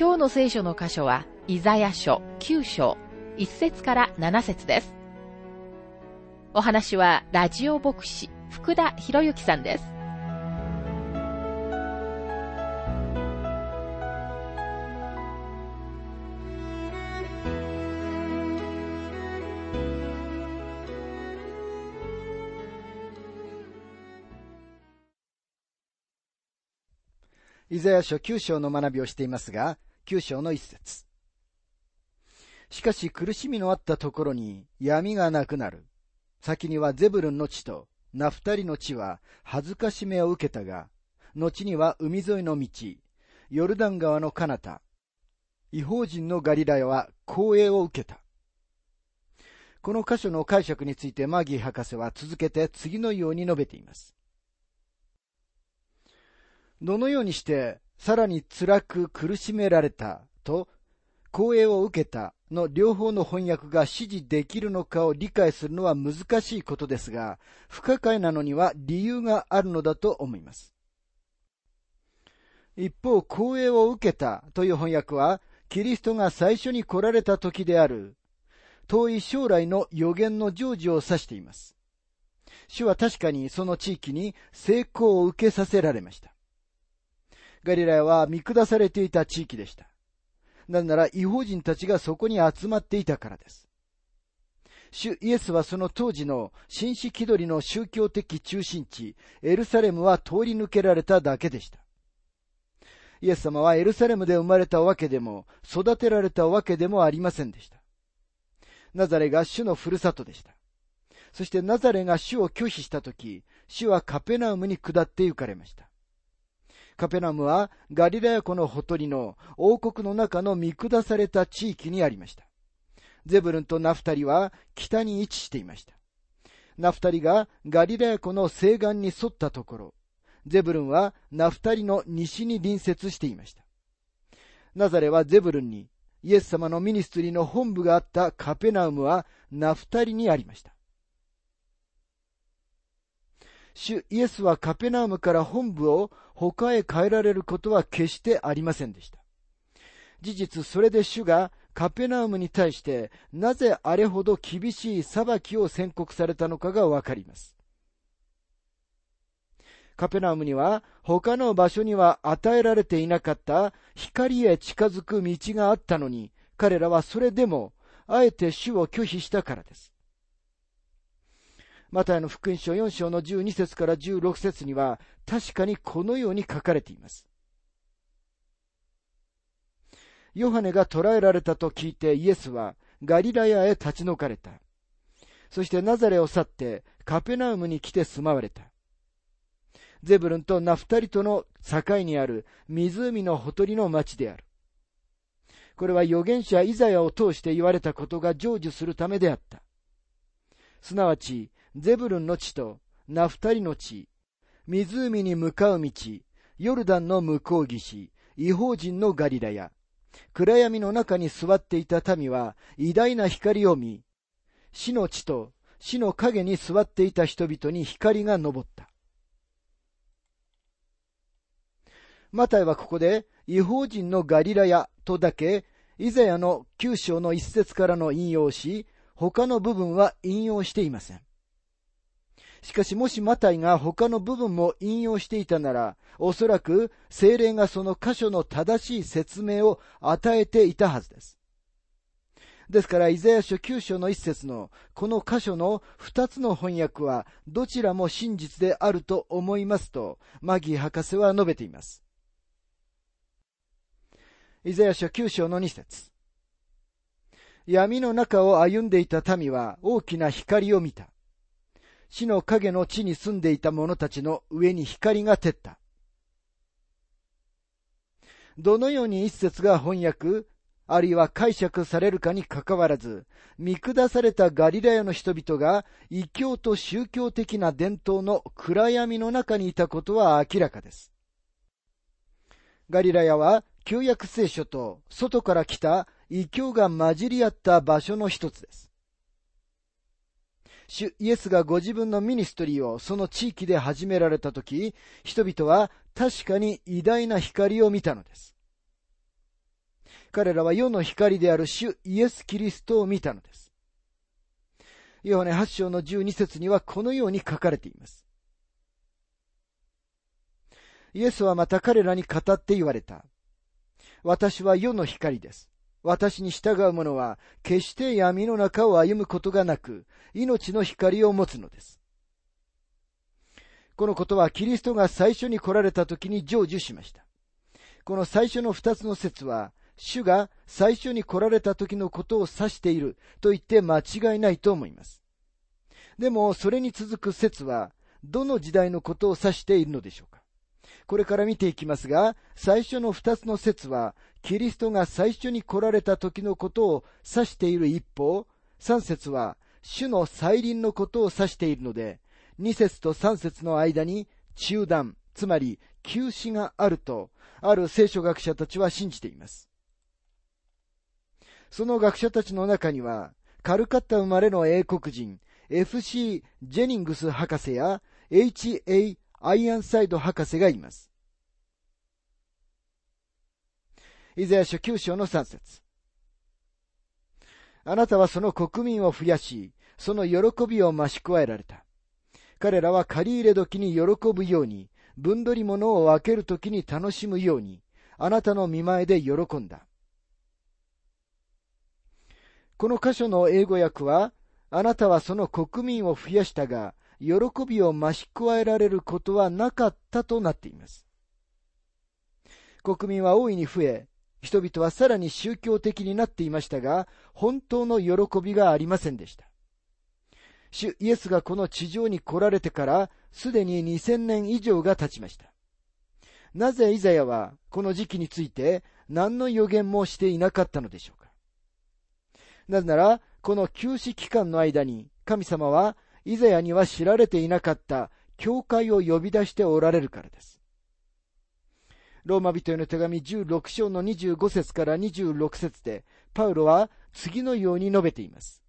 今日の聖書の箇所は、イザヤ書9章、1節から7節です。お話は、ラジオ牧師、福田博之さんです。イザヤ書9章の学びをしていますが、9章の一節。しかし苦しみのあったところに闇がなくなる。先にはゼブルンの地とナフタリの地は恥ずかしめを受けたが、後には海沿いの道、ヨルダン川の彼方、違法人のガリラヤは光栄を受けた。この箇所の解釈についてマギー博士は続けて次のように述べています。どのようにしてさらに辛く苦しめられたと、光栄を受けたの両方の翻訳が指示できるのかを理解するのは難しいことですが、不可解なのには理由があるのだと思います。一方、光栄を受けたという翻訳は、キリストが最初に来られた時である、遠い将来の予言の成就を指しています。主は確かにその地域に成功を受けさせられました。ガリラヤは見下されていた地域でした。なぜなら違法人たちがそこに集まっていたからです。主イエスはその当時の紳士気取りの宗教的中心地、エルサレムは通り抜けられただけでした。イエス様はエルサレムで生まれたわけでも、育てられたわけでもありませんでした。ナザレが主のふるさとでした。そしてナザレが主を拒否したとき、主はカペナウムに下って行かれました。カペナムはガリラヤ湖のほとりの王国の中の見下された地域にありました。ゼブルンとナフタリは北に位置していました。ナフタリがガリラヤ湖の西岸に沿ったところ、ゼブルンはナフタリの西に隣接していました。ナザレはゼブルンに、イエス様のミニストリーの本部があったカペナウムはナフタリにありました。主イエスはカペナウムから本部を他へ変えられることは決してありませんでした。事実、それで主がカペナウムに対してなぜあれほど厳しい裁きを宣告されたのかがわかります。カペナウムには他の場所には与えられていなかった光へ近づく道があったのに彼らはそれでもあえて主を拒否したからです。マタイの福音書4章の12節から16節には、確かにこのように書かれています。ヨハネが捕らえられたと聞いてイエスはガリラヤへ立ち退かれた。そしてナザレを去ってカペナウムに来て住まわれた。ゼブルンとナフタリとの境にある湖のほとりの町である。これは預言者イザヤを通して言われたことが成就するためであった。すなわち、ゼブルンの地とナフタリの地、湖に向かう道、ヨルダンの向こう岸、違法人のガリラヤ、暗闇の中に座っていた民は偉大な光を見、死の地と死の影に座っていた人々に光が昇った。マタイはここで違法人のガリラヤとだけイザヤの九章の一節からの引用し、他の部分は引用していません。しかしもしマタイが他の部分も引用していたなら、おそらく精霊がその箇所の正しい説明を与えていたはずです。ですから、イザヤ書9章の一節のこの箇所の二つの翻訳はどちらも真実であると思いますと、マギー博士は述べています。イザヤ書9章の二節闇の中を歩んでいた民は大きな光を見た。死の影の地に住んでいた者たちの上に光が照った。どのように一節が翻訳あるいは解釈されるかにかかわらず、見下されたガリラヤの人々が異教と宗教的な伝統の暗闇の中にいたことは明らかです。ガリラヤは旧約聖書と外から来た異教が混じり合った場所の一つです。主イエスがご自分のミニストリーをその地域で始められたとき、人々は確かに偉大な光を見たのです。彼らは世の光である主イエス・キリストを見たのです。ヨハネ8章の12節にはこのように書かれています。イエスはまた彼らに語って言われた。私は世の光です。私に従う者は決して闇の中を歩むことがなく、命の光を持つのです。このことはキリストが最初に来られた時に成就しました。この最初の二つの説は、主が最初に来られた時のことを指していると言って間違いないと思います。でも、それに続く説は、どの時代のことを指しているのでしょうかこれから見ていきますが、最初の二つの説は、キリストが最初に来られた時のことを指している一方、三節は、主の再臨のことを指しているので、二節と三節の間に中断、つまり休止があると、ある聖書学者たちは信じています。その学者たちの中には、カルカッタ生まれの英国人、F.C. ジェニングス博士や H.A. アイアンサイド博士がいます。イザヤ書9章の3節あなたはその国民を増やし、その喜びを増し加えられた。彼らは借り入れ時に喜ぶように、分取り物を分ける時に楽しむように、あなたの見前で喜んだ。この箇所の英語訳は、あなたはその国民を増やしたが、喜びを増し加えられることはなかったとなっています。国民は大いに増え、人々はさらに宗教的になっていましたが、本当の喜びがありませんでした。主イエスがこの地上に来られてから、すでに2000年以上が経ちました。なぜイザヤはこの時期について何の予言もしていなかったのでしょうかなぜなら、この休止期間の間に神様はイザヤには知られていなかった教会を呼び出しておられるからです。ローマ人への手紙16章の25節から26節で、パウロは次のように述べています。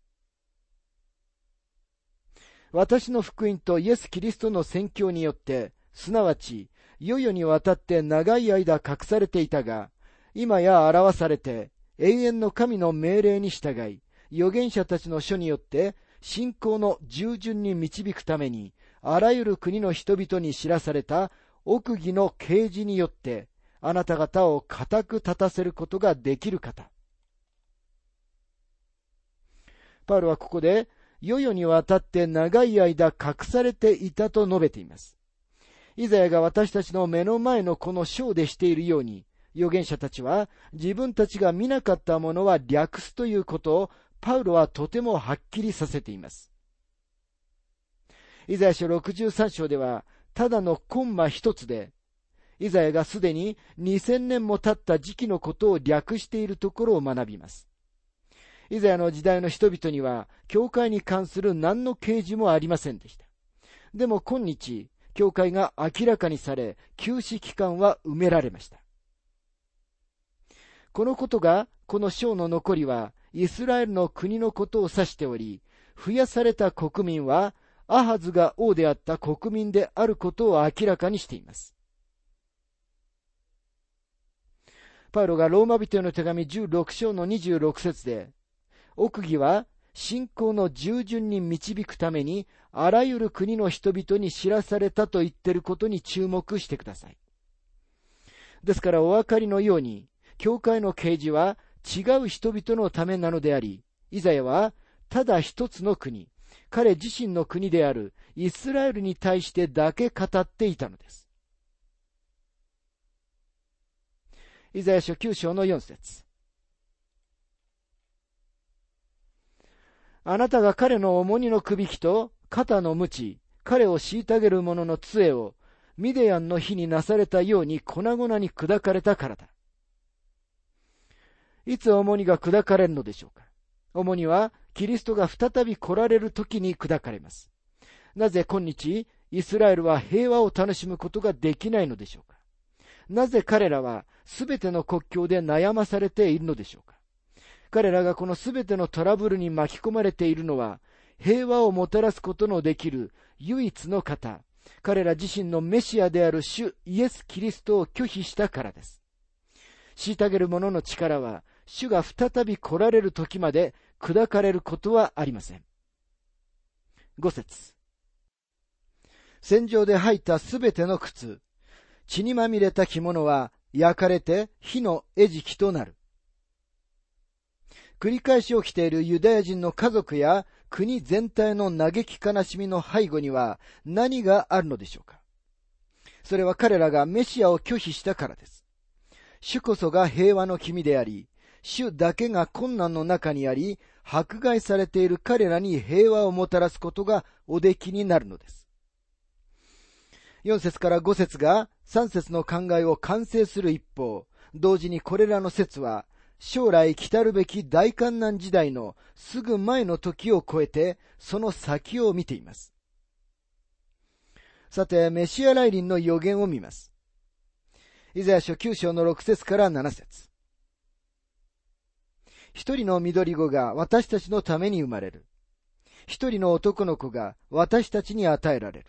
私の福音とイエス・キリストの宣教によって、すなわち、世々にわたって長い間隠されていたが、今や表されて、永遠の神の命令に従い、預言者たちの書によって信仰の従順に導くために、あらゆる国の人々に知らされた奥義の啓示によって、あなた方を固く立たせることができる方。パウロはここで、世々にわたって長い間隠されていたと述べています。イザヤが私たちの目の前のこの章でしているように、預言者たちは自分たちが見なかったものは略すということをパウロはとてもはっきりさせています。イザヤ書63章では、ただのコンマ一つで、イザヤがすでに2000年も経った時期のことを略しているところを学びます。イザヤの時代の人々には、教会に関する何の啓示もありませんでした。でも今日、教会が明らかにされ、休止期間は埋められました。このことが、この章の残りは、イスラエルの国のことを指しており、増やされた国民は、アハズが王であった国民であることを明らかにしています。パウロがローマ人への手紙16章の26節で、奥義は信仰の従順に導くために、あらゆる国の人々に知らされたと言ってることに注目してください。ですからお分かりのように、教会の啓示は違う人々のためなのであり、イザヤはただ一つの国、彼自身の国であるイスラエルに対してだけ語っていたのです。イザヤ書9章の4節あなたが彼の重荷の首輝と肩の鞭、彼を虐げる者の杖をミディアンの日になされたように粉々に砕かれたからだ。いつ重荷が砕かれるのでしょうか？重荷はキリストが再び来られる時に砕かれます。なぜ今日、イスラエルは平和を楽しむことができないのでしょうか？なぜ彼らはすべての国境で悩まされているのでしょうか？彼らがこのすべてのトラブルに巻き込まれているのは、平和をもたらすことのできる唯一の方、彼ら自身のメシアである主イエス・キリストを拒否したからです。虐げる者の力は、主が再び来られる時まで砕かれることはありません。五節戦場で履いたすべての靴、血にまみれた着物は焼かれて火の餌食となる。繰り返し起きているユダヤ人の家族や国全体の嘆き悲しみの背後には何があるのでしょうかそれは彼らがメシアを拒否したからです。主こそが平和の君であり、主だけが困難の中にあり、迫害されている彼らに平和をもたらすことがおできになるのです。4節から5節が3節の考えを完成する一方、同時にこれらの説は将来来たるべき大観難時代のすぐ前の時を超えて、その先を見ています。さて、メシア来臨の予言を見ます。イザヤ書9章の6節から7節一人の緑子が私たちのために生まれる。一人の男の子が私たちに与えられる。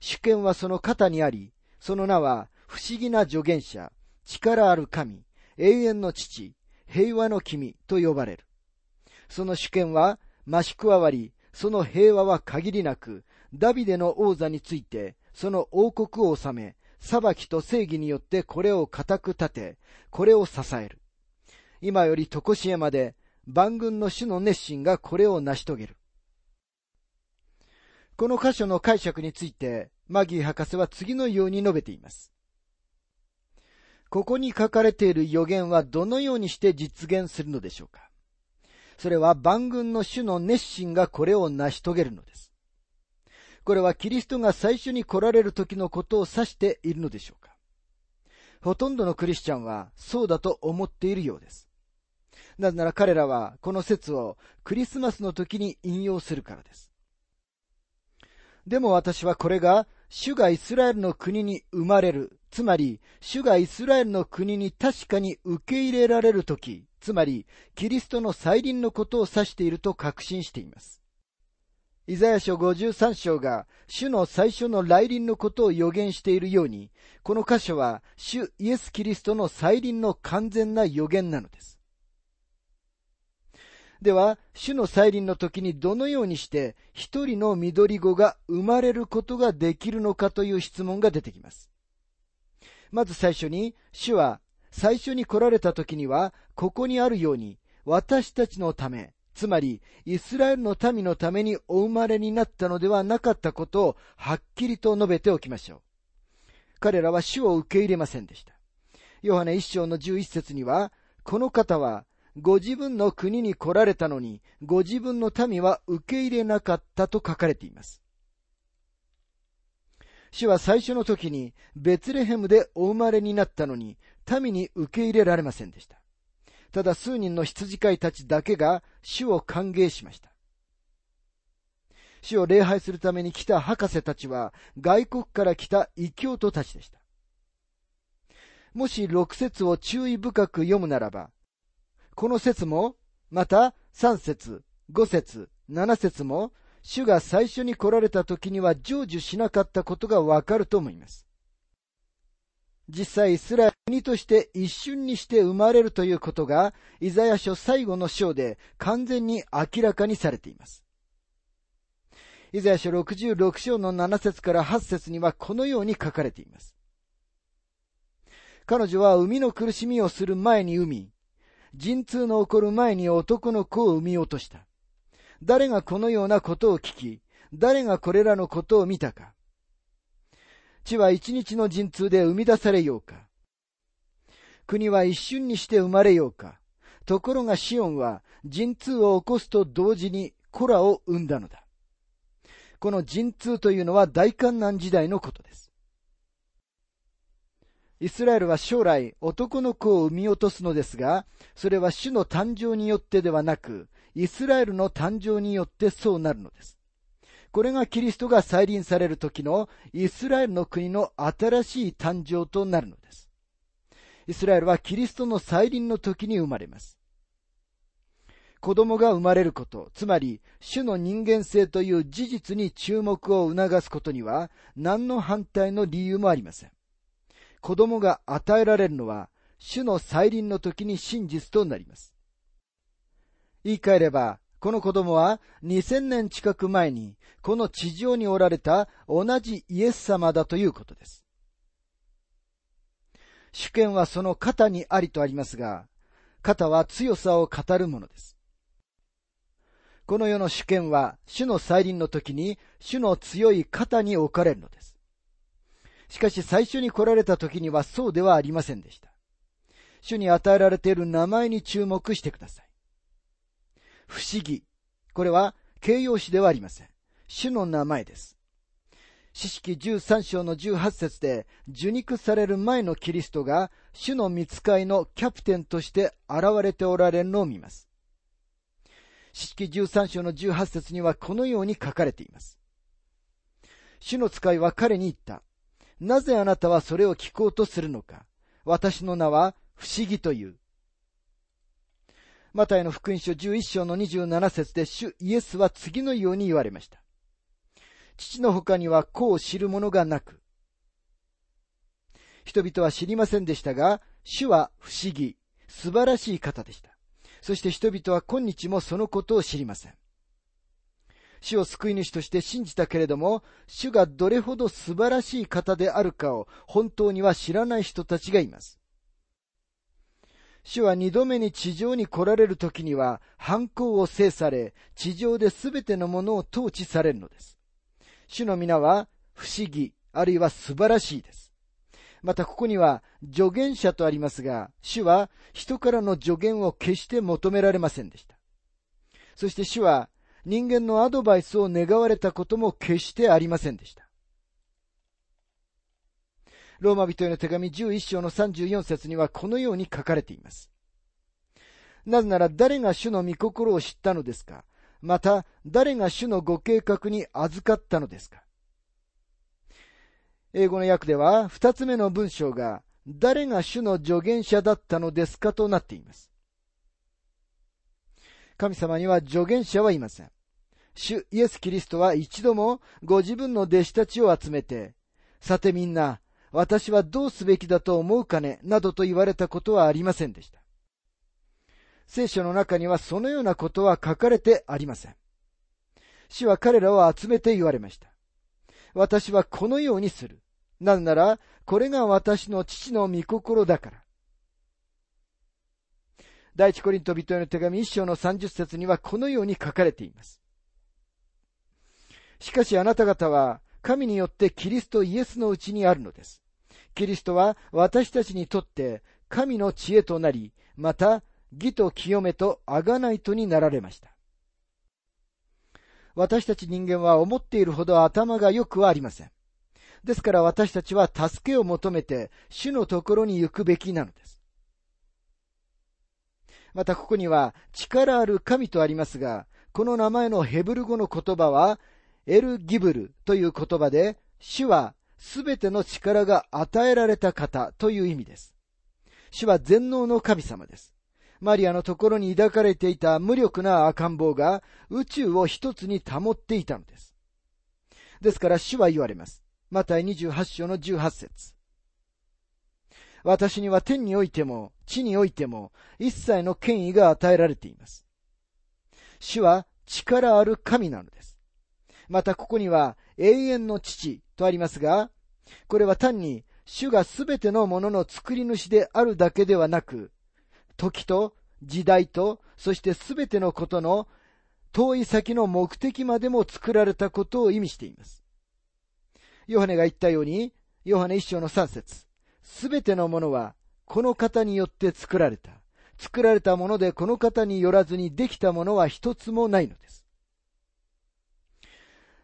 主権はその肩にあり、その名は不思議な助言者、力ある神、永遠の父、平和の君と呼ばれる。その主権は増し加わり、その平和は限りなく、ダビデの王座について、その王国を治め、裁きと正義によってこれを固く立て、これを支える。今より常しえまで、万軍の主の熱心がこれを成し遂げる。この箇所の解釈について、マギー博士は次のように述べています。ここに書かれている予言はどのようにして実現するのでしょうかそれは万軍の主の熱心がこれを成し遂げるのです。これはキリストが最初に来られる時のことを指しているのでしょうかほとんどのクリスチャンはそうだと思っているようです。なぜなら彼らはこの説をクリスマスの時に引用するからです。でも私はこれが主がイスラエルの国に生まれるつまり、主がイスラエルの国に確かに受け入れられるとき、つまり、キリストの再臨のことを指していると確信しています。イザヤ書53章が主の最初の来臨のことを予言しているように、この箇所は主イエス・キリストの再臨の完全な予言なのです。では、主の再臨の時にどのようにして一人の緑子が生まれることができるのかという質問が出てきます。まず最初に、主は最初に来られた時には、ここにあるように、私たちのため、つまり、イスラエルの民のためにお生まれになったのではなかったことを、はっきりと述べておきましょう。彼らは主を受け入れませんでした。ヨハネ一章の十一節には、この方は、ご自分の国に来られたのに、ご自分の民は受け入れなかったと書かれています。主は最初の時にベツレヘムでお生まれになったのに民に受け入れられませんでした。ただ数人の羊飼いたちだけが主を歓迎しました。主を礼拝するために来た博士たちは外国から来た異教徒たちでした。もし六節を注意深く読むならば、この説も、また三節、五節、七節も主が最初に来られた時には成就しなかったことがわかると思います。実際イスラエル国として一瞬にして生まれるということが、イザヤ書最後の章で完全に明らかにされています。イザヤ書66章の7節から8節にはこのように書かれています。彼女は海の苦しみをする前に産み、陣痛の起こる前に男の子を産み落とした。誰がこのようなことを聞き、誰がこれらのことを見たか。地は一日の陣痛で生み出されようか。国は一瞬にして生まれようか。ところがシオンは陣痛を起こすと同時にコラを生んだのだ。この陣痛というのは大観難時代のことです。イスラエルは将来男の子を産み落とすのですが、それは主の誕生によってではなく、イスラエルの誕生によってそうなるのです。これがキリストが再臨される時のイスラエルの国の新しい誕生となるのです。イスラエルはキリストの再臨の時に生まれます。子供が生まれること、つまり主の人間性という事実に注目を促すことには何の反対の理由もありません。子供が与えられるのは、主の再臨の時に真実となります。言い換えれば、この子供は2000年近く前に、この地上におられた同じイエス様だということです。主権はその肩にありとありますが、肩は強さを語るものです。この世の主権は、主の再臨の時に、主の強い肩に置かれるのです。しかし最初に来られた時にはそうではありませんでした。主に与えられている名前に注目してください。不思議。これは形容詞ではありません。主の名前です。四式13章の18節で受肉される前のキリストが主の見使いのキャプテンとして現れておられるのを見ます。四式13章の18節にはこのように書かれています。主の使いは彼に言った。なぜあなたはそれを聞こうとするのか私の名は不思議という。マタイの福音書11章の27節で主イエスは次のように言われました。父の他には子を知る者がなく、人々は知りませんでしたが、主は不思議、素晴らしい方でした。そして人々は今日もそのことを知りません。主を救い主として信じたけれども、主がどれほど素晴らしい方であるかを本当には知らない人たちがいます。主は二度目に地上に来られる時には、反抗を制され、地上で全てのものを統治されるのです。主の皆は不思議、あるいは素晴らしいです。またここには助言者とありますが、主は人からの助言を決して求められませんでした。そして主は人間のアドバイスを願われたことも決してありませんでした。ローマ人への手紙11章の34節にはこのように書かれています。なぜなら誰が主の御心を知ったのですか？また誰が主のご計画に預かったのですか？英語の訳では二つ目の文章が誰が主の助言者だったのですかとなっています。神様には助言者はいません。主イエス・キリストは一度もご自分の弟子たちを集めて、さてみんな、私はどうすべきだと思うかね、などと言われたことはありませんでした。聖書の中にはそのようなことは書かれてありません。主は彼らを集めて言われました。私はこのようにする。なぜなら、これが私の父の御心だから。第一コリント人への手紙一章の三十節にはこのように書かれています。しかしあなた方は神によってキリストイエスのうちにあるのです。キリストは私たちにとって神の知恵となり、また義と清めと贖いとになられました。私たち人間は思っているほど頭が良くはありません。ですから私たちは助けを求めて主のところに行くべきなのです。またここには力ある神とありますが、この名前のヘブル語の言葉は、エル・ギブルという言葉で、主はすべての力が与えられた方という意味です。主は全能の神様です。マリアのところに抱かれていた無力な赤ん坊が宇宙を一つに保っていたのです。ですから主は言われます。マタイ28章の18節私には天においても地においても一切の権威が与えられています。主は力ある神なのです。またここには永遠の父とありますが、これは単に主がすべてのものの作り主であるだけではなく、時と時代と、そしてすべてのことの遠い先の目的までも作られたことを意味しています。ヨハネが言ったように、ヨハネ一章の三節すべてのものはこの方によって作られた。作られたものでこの方によらずにできたものは一つもないのです。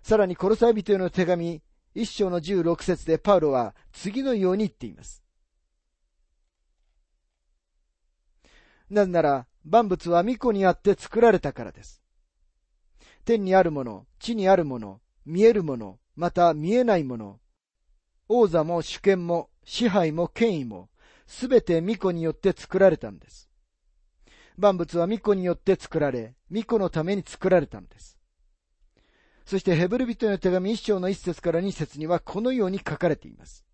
さらにコロサイ人への手紙、一章の十六節でパウロは次のように言っています。なぜなら、万物は御子にあって作られたからです。天にあるもの、地にあるもの、見えるもの、また見えないもの、王座も主権も支配も権威も、すべて巫女によって作られたんです。万物は巫女によって作られ、巫女のために作られたのです。そしてヘブル人の手紙一章の一節から二節にはこのように書かれています。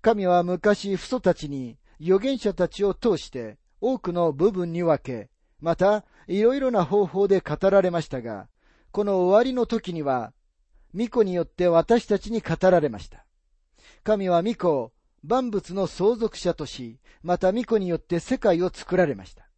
神は昔父祖たちに預言者たちを通して多くの部分に分け、またいろいろな方法で語られましたが、この終わりの時には、巫女によって私たちに語られました。神は巫女を万物の相続者とし、また巫女によって世界を作られました。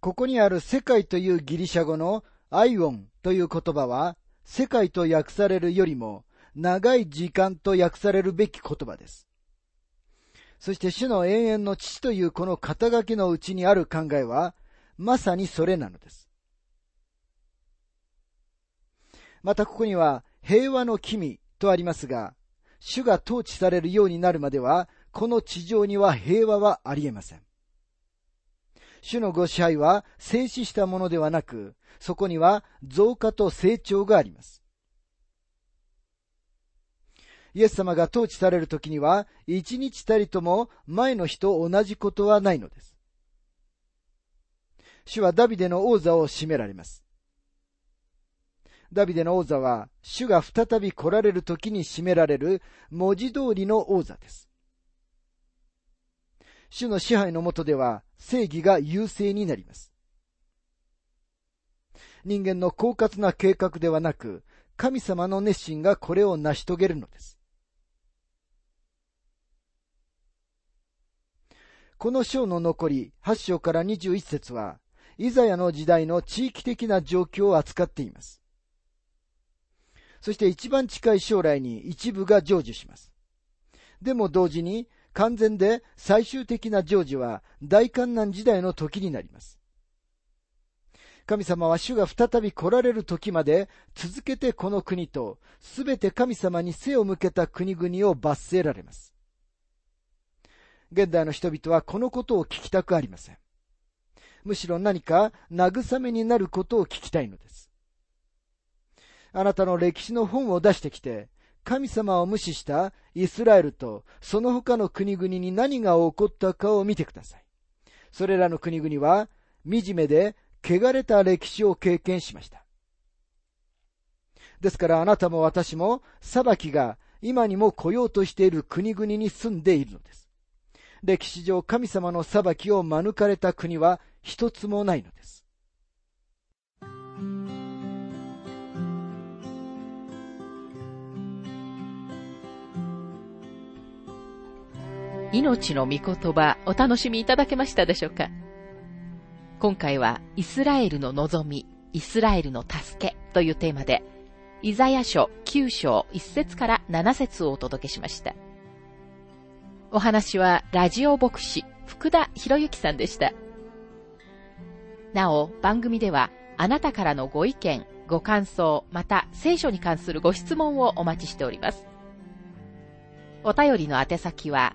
ここにある世界というギリシャ語のアイオンという言葉は、世界と訳されるよりも長い時間と訳されるべき言葉です。そして主の永遠の父というこの肩書きのうちにある考えは、まさにそれなのです。またここには、平和の君とありますが、主が統治されるようになるまでは、この地上には平和はありえません。主のご支配は静止したものではなく、そこには増加と成長があります。イエス様が統治される時には、一日たりとも前の日と同じことはないのです。主はダビデの王座を占められます。ダビデの王座は、主が再び来られる時に占められる文字通りの王座です。主の支配のもとでは正義が優勢になります。人間の狡猾な計画ではなく、神様の熱心がこれを成し遂げるのです。この章の残り8章から21節は、イザヤの時代の地域的な状況を扱っています。そして一番近い将来に一部が成就します。でも同時に完全で最終的な成就は大観難時代の時になります。神様は主が再び来られる時まで続けてこの国とすべて神様に背を向けた国々を罰せられます。現代の人々はこのことを聞きたくありません。むしろ何か慰めになることを聞きたいのです。あなたの歴史の本を出してきて、神様を無視したイスラエルとその他の国々に何が起こったかを見てください。それらの国々は惨めで汚れた歴史を経験しました。ですからあなたも私も裁きが今にも来ようとしている国々に住んでいるのです。歴史上神様の裁きを免れた国は一つもないのです。命の御言葉お楽しみいただけましたでしょうか？今回はイスラエルの望み、イスラエルの助けというテーマで、イザヤ書9章1節から7節をお届けしました。お話はラジオ牧師福田博之さんでした。なお、番組ではあなたからのご意見、ご感想、また聖書に関するご質問をお待ちしております。お便りの宛先は